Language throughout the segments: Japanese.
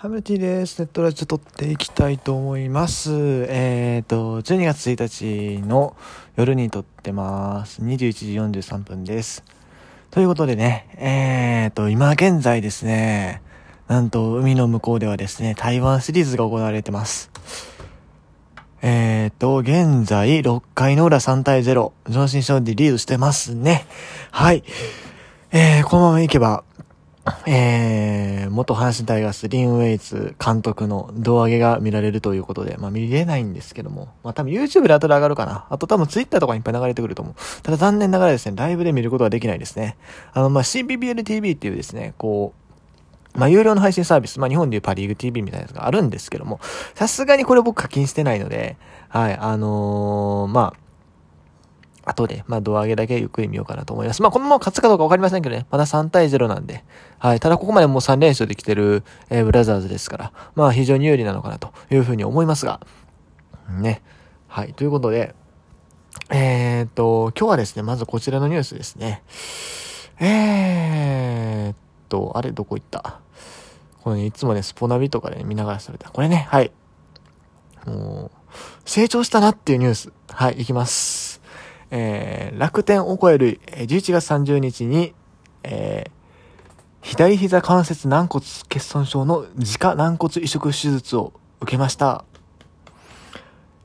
ハムティです。ネットラジオ撮っていきたいと思います。えっ、ー、と、12月1日の夜に撮ってます。21時43分です。ということでね、えっ、ー、と、今現在ですね、なんと海の向こうではですね、台湾シリーズが行われてます。えっ、ー、と、現在6回の裏3対0、上心勝利リードしてますね。はい。えー、このままいけば、えー、元阪神タイガース、リン・ウェイツ監督の胴上げが見られるということで、まあ見れないんですけども、まあ多分 YouTube で後で上がるかな。あと多分 Twitter とかにいっぱい流れてくると思う。ただ残念ながらですね、ライブで見ることはできないですね。あの、まあ CBBLTV っていうですね、こう、まあ、有料の配信サービス、まあ、日本でいうパリーグ TV みたいなやつがあるんですけども、さすがにこれ僕課金してないので、はい、あのー、まあ、後で、まあ、胴上げだけゆっくり見ようかなと思います。まあ、このまま勝つかどうかわかりませんけどね。まだ3対0なんで。はい。ただ、ここまでもう3連勝できてる、えー、ブラザーズですから、まあ、非常に有利なのかなというふうに思いますが。ね。はい。ということで、えー、っと、今日はですね、まずこちらのニュースですね。えーっと、あれ、どこ行った？この、ね、いつもね、スポナビとかで、ね、見ながらされた。これね、はい。もう、成長したなっていうニュース。はい、いきます。えー、楽天を超える11月30日に、えー、左膝関節軟骨欠損症の自家軟骨移植手術を受けました。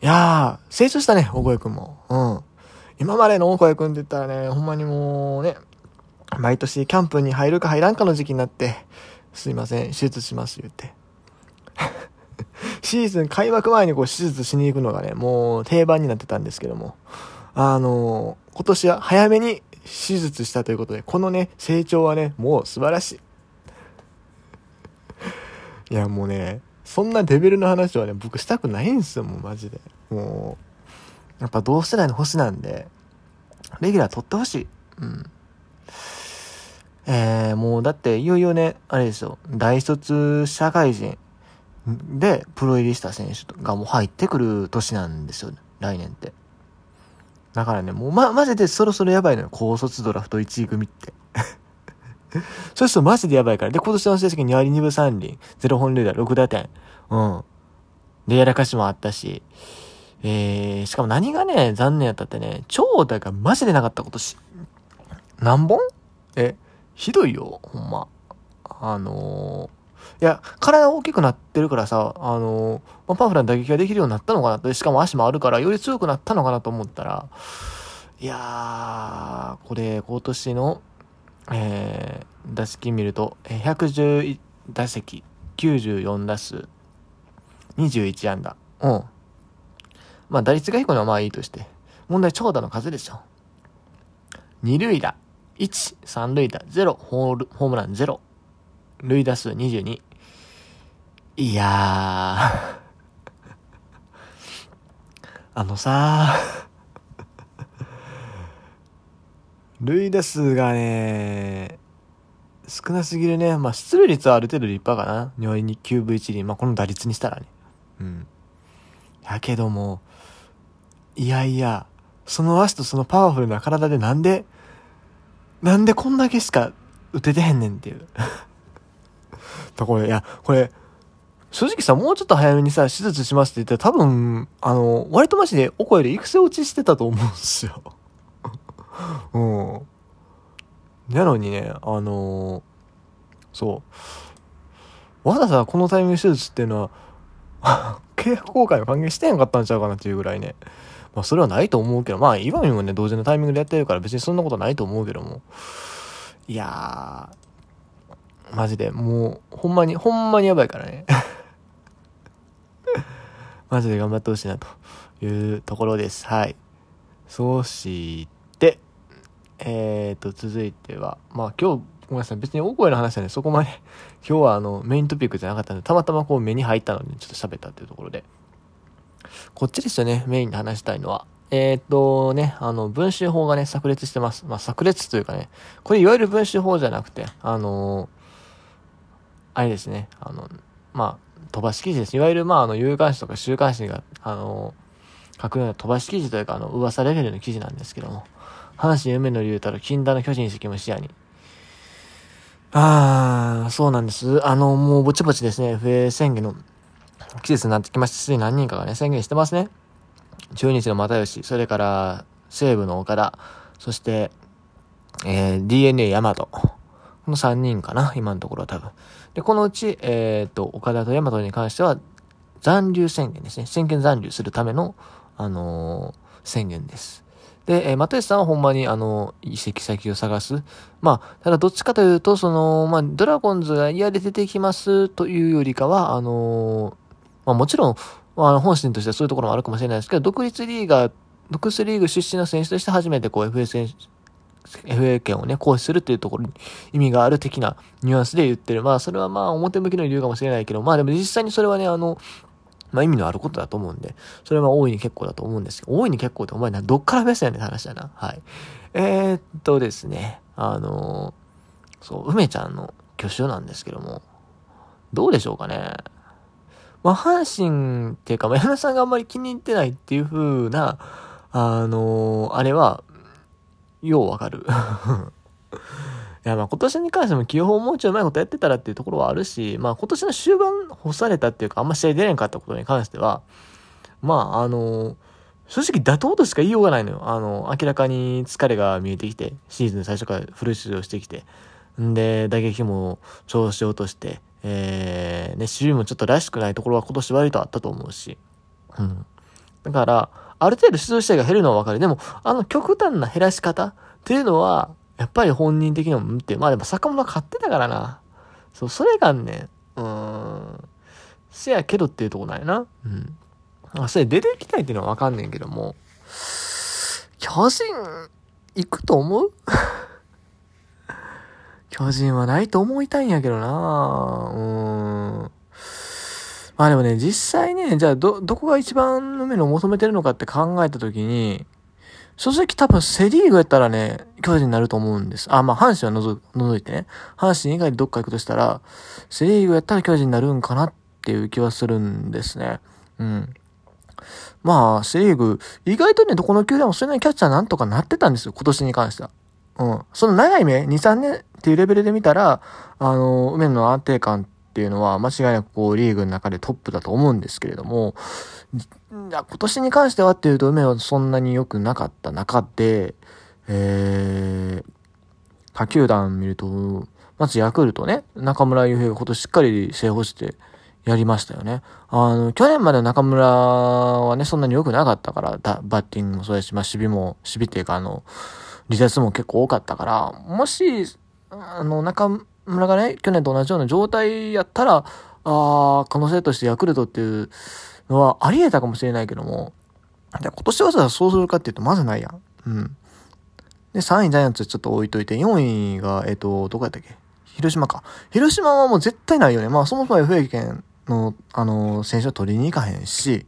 いやー、成長したね、大声くんも。うん。今までの大声くんって言ったらね、ほんまにもうね、毎年キャンプに入るか入らんかの時期になって、すいません、手術します言って。シーズン開幕前にこう手術しに行くのがね、もう定番になってたんですけども。あのー、今年は早めに手術したということで、このね、成長はね、もう素晴らしい。いや、もうね、そんなレベルの話はね、僕したくないんですよ、もうマジで。もう、やっぱ同世代の星なんで、レギュラー取ってほしい。うん。えー、もうだっていよいよね、あれですよ、大卒社会人でプロ入りした選手がもう入ってくる年なんですよ、来年って。だからね、もうま、マジでそろそろやばいのよ。高卒ドラフト1位組って。そうするとマジでやばいから。で、今年の成績2割2分3厘、0本塁打6打点。うん。で、やらかしもあったし。えー、しかも何がね、残念やったってね、長打がマジでなかったことし。何本？え、ひどいよ、ほんま。あのーいや、体大きくなってるからさ、あのまあ、パワフルな打撃ができるようになったのかなと、しかも足もあるから、より強くなったのかなと思ったら、いやー、これ、今年の、えー、打席見ると、111打席、94打数、21安打。うん。まあ、打率が低いのはまあいいとして。問題、長打の数でしょ。二塁打、1、三塁打、0、ホール、ホームラン0。塁打数22。いや あのさ塁打数がね、少なすぎるね。まあ、出塁率はある程度立派かな。2割に9分1厘。まあ、この打率にしたらね。うん。やけども、いやいや、その足とそのパワフルな体でなんで、なんでこんだけしか打ててへんねんっていう。だこれ、いや、これ、正直さ、もうちょっと早めにさ、手術しますって言ったら多分、あの、割とマジでお声で育成落ちしてたと思うんですよ。うん。なのにね、あのー、そう。わざわざこのタイミング手術っていうのは 契約更改を歓迎してへんかったんちゃうかなっていうぐらいね。まあ、それはないと思うけど、まあ、今にもね、同時のタイミングでやってるから別にそんなことないと思うけども。いやー、マジで、もう、ほんまに、ほんまにやばいからね。マジで頑張ってほしいな、というところです。はい。そして、えーと、続いては、まあ今日、ごめんなさい、別に大声の話はね、そこまで今日はあの、メイントピックじゃなかったんで、たまたまこう目に入ったので、ちょっと喋ったっていうところで。こっちですよね、メインで話したいのは。えー、っとね、あの、文集法がね、炸裂してます。まあ、炸裂というかね、これいわゆる文集法じゃなくて、あのあれですね、あの、まあ、飛ばし記事です。いわゆる、まあ、あの、有刊誌とか週刊誌が、あの、書くような飛ばし記事というか、あの、噂レベルの記事なんですけども、阪神夢の理由たる禁断の巨人席も視野に。ああ、そうなんです。あの、もうぼちぼちですね、FA 宣言の季節になってきました。すでに何人かがね、宣言してますね。中日の又吉、それから西武の岡田、そして、えー、DNA 大和。この3人かな、今のところは多分。で、このうち、えっ、と、岡田と大和に関しては、残留宣言ですね。宣言残留するための、あのー、宣言です。で、えー、又吉さんはほんまに、あの、移籍先を探す。まあ、ただどっちかというと、その、まあ、ドラゴンズが嫌で出てきますというよりかは、あの、まあもちろん、まあ、本心としてはそういうところもあるかもしれないですけど、独立リーガー、独立リーグ出身の選手として初めてこう FA 選手、FA 権をね、行使するっていうところに意味がある的なニュアンスで言ってる。まあ、それはまあ、表向きの理由かもしれないけど、まあでも実際にそれはね、あの、まあ意味のあることだと思うんで、それは大いに結構だと思うんですけど、大いに結構ってお前な、どっからベスやねんって話だな。はい。えー、っとですね、あのそう、梅ちゃんの挙手なんですけども、どうでしょうかね。まあ、阪神っていうか、まあ、山さんがあんまり気に入ってないっていう風な、あのあれは、ようわかる。いや、まあ今年に関しても起用もうちょいうまいことやってたらっていうところはあるし、まあ今年の終盤干されたっていうか、あんま試合出れんかったことに関しては、まああの正直妥当としか言いようがないのよ。あの、明らかに疲れが見えてきて、シーズン最初からフル出場してきて、んで、打撃も調子落として、えー、ね、守備もちょっとらしくないところは今年割とあったと思うし、うん。だから、ある程度出場試合が減るのはわかる。でも、あの極端な減らし方っていうのは、やっぱり本人的にも、うんって、まあでも坂本買ってたからな。そう、それがね、うーん、せやけどっていうとこなんやな。うん。あ、それ出てきたいっていうのはわかんねんけども、巨人、行くと思う？巨人はないと思いたいんやけどなうん。まあでもね、実際ね、じゃあど、どこが一番の目の求めてるのかって考えたときに、正直多分セリーグやったらね、巨人になると思うんです。あ、まあ阪神は除除いてね。阪神以外でどっか行くとしたら、セリーグやったら巨人になるんかなっていう気はするんですね。うん。まあ、セリーグ、意外とね、どこの球団もそれなりにキャッチャーなんとかなってたんですよ、今年に関しては。うん。その長い目、2、3年っていうレベルで見たら、あの、梅野の安定感っていうのは間違いなくこう、リーグの中でトップだと思うんですけれども、今年に関してはっていうと、梅はそんなに良くなかった中で、えー、他球団見ると、まずヤクルトね、中村悠平が今年しっかり正捕してやりましたよね。あの、去年までの中村はね、そんなに良くなかったから、バッティングもそうですし、まあ、守備も、守備っていうか、あの、離脱も結構多かったから、もし、あの、中村がね、去年と同じような状態やったら、ああ、可能性としてヤクルトっていうのはあり得たかもしれないけども、じゃ今年はさ、そうするかっていうと、まずないやん。うん。で、3位ジャイアンツちょっと置いといて、4位が、えっ、と、どこやったっけ？広島か。広島はもう絶対ないよね。まあ、そもそも FA 権の、あの選手は取りに行かへんし、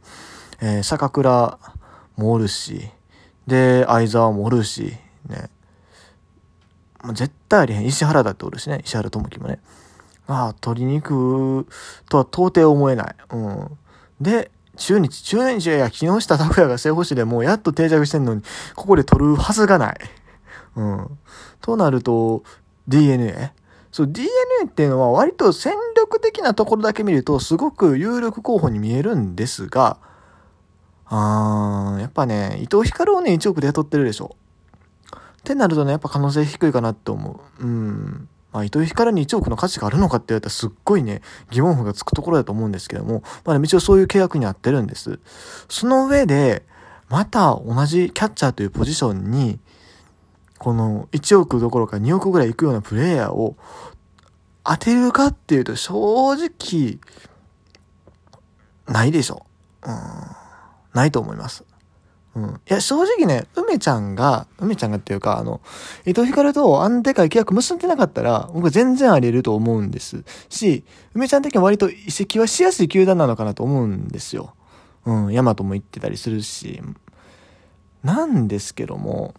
えー、坂倉もおるし、で、相沢もおるし、ね。まあ、絶対ありへん。石原だっておるしね。石原智樹もね。ああ、取りに行くとは到底思えない。うん。で、中日、中日いや木下拓也が正捕手でもうやっと定着してんのに、ここで取るはずがない。うん。となると、DNA? そう、DNA っていうのは割と戦力的なところだけ見るとすごく有力候補に見えるんですが、あー、やっぱね、伊藤光をね、1億で雇ってるでしょ。ってなるとね、やっぱ可能性低いかなって思う。うん。まあ、糸井光に1億の価値があるのかって言われたらすっごいね、疑問符がつくところだと思うんですけども、まあ、ね、一応そういう契約に合ってるんです。その上で、また同じキャッチャーというポジションに、この1億どころか2億ぐらいいくようなプレイヤーを当てるかっていうと正直、ないでしょ。うん。ないと思います。うん。いや、正直ね、梅ちゃんが、梅ちゃんがっていうか、あの、伊藤光とあんでかい契約結んでなかったら、僕は全然あり得ると思うんです。し、梅ちゃん的には割と移籍はしやすい球団なのかなと思うんですよ。うん、ヤマトも行ってたりするし。なんですけども、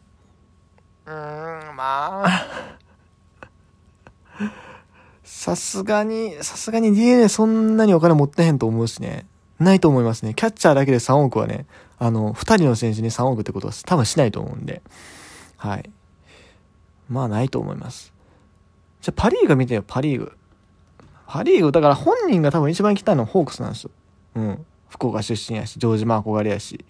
うーん、まあ、さすがに、さすがに DNA そんなにお金持ってへんと思うしね。ないと思いますね。キャッチャーだけで3億はね、あの、2人の選手に3億ってことは多分しないと思うんで。はい。まあないと思います。じゃパリーグ見てよ、パリーグ。パリーグ、だから本人が多分一番行きたいのはホークスなんですよ。うん。福岡出身やし、城島憧れやし。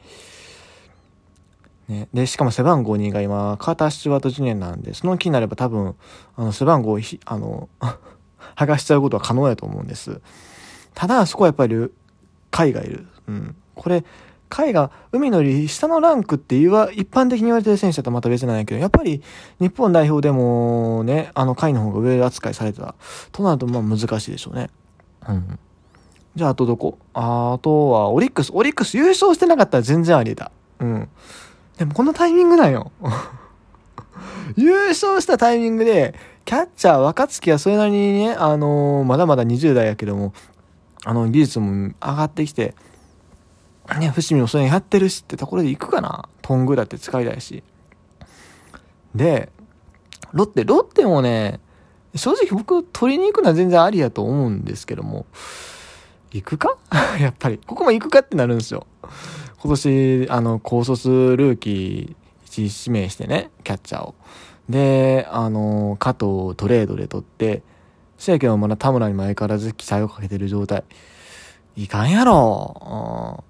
ね。で、しかも背番号2が今、カーター・スチュワート・ジュニアなんで、その気になれば多分、あの、背番号を、あの、剥がしちゃうことは可能やと思うんです。ただ、そこはやっぱり、海がいる。うん。これ、海が海のより下のランクっていうは一般的に言われてる選手だとまた別なんやけど、やっぱり日本代表でもね、あの海の方が上扱いされてたとなるとまあ難しいでしょうね。うん。じゃああとどこ？あとはオリックス。オリックス優勝してなかったら全然ありだ。うん。でもこのタイミングなんよ。優勝したタイミングで、キャッチャー若月はそれなりにね、あのー、まだまだ20代やけども、あの、技術も上がってきて、ね、伏見もそれやってるしってところで行くかな。トングだって使いたいし。で、ロッテ、ロッテもね、正直僕取りに行くのは全然ありやと思うんですけども、行くか？やっぱり。ここも行くかってなるんですよ。今年、あの、高卒ルーキー1指名してね、キャッチャーを。で、あの、加藤をトレードで取って、せやけどまだ田村にも相変わらず期待をかけてる状態。いかんやろ。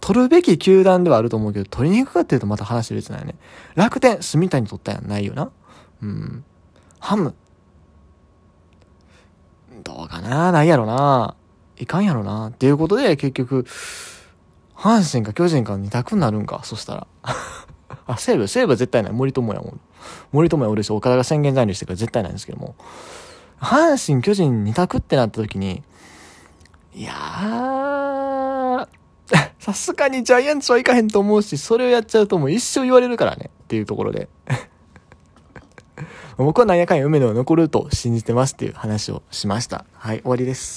取るべき球団ではあると思うけど、取りに行くかっていうとまた話別なんよね。楽天、住谷取ったやん、ないよな。うん。ハム。どうかなないやろな。いかんやろな。っていうことで、結局、阪神か巨人か二択になるんか、そしたら。あ、西武、西武は絶対ない。森友哉もん。森友哉おるし、岡田が宣言残留してから絶対ないんですけども。阪神、巨人2択ってなった時に、いやー、さすがにジャイアンツはいかへんと思うし、それをやっちゃうともう一生言われるからね。っていうところで。僕はなんやかんや梅野は残ると信じてますっていう話をしました。はい、終わりです。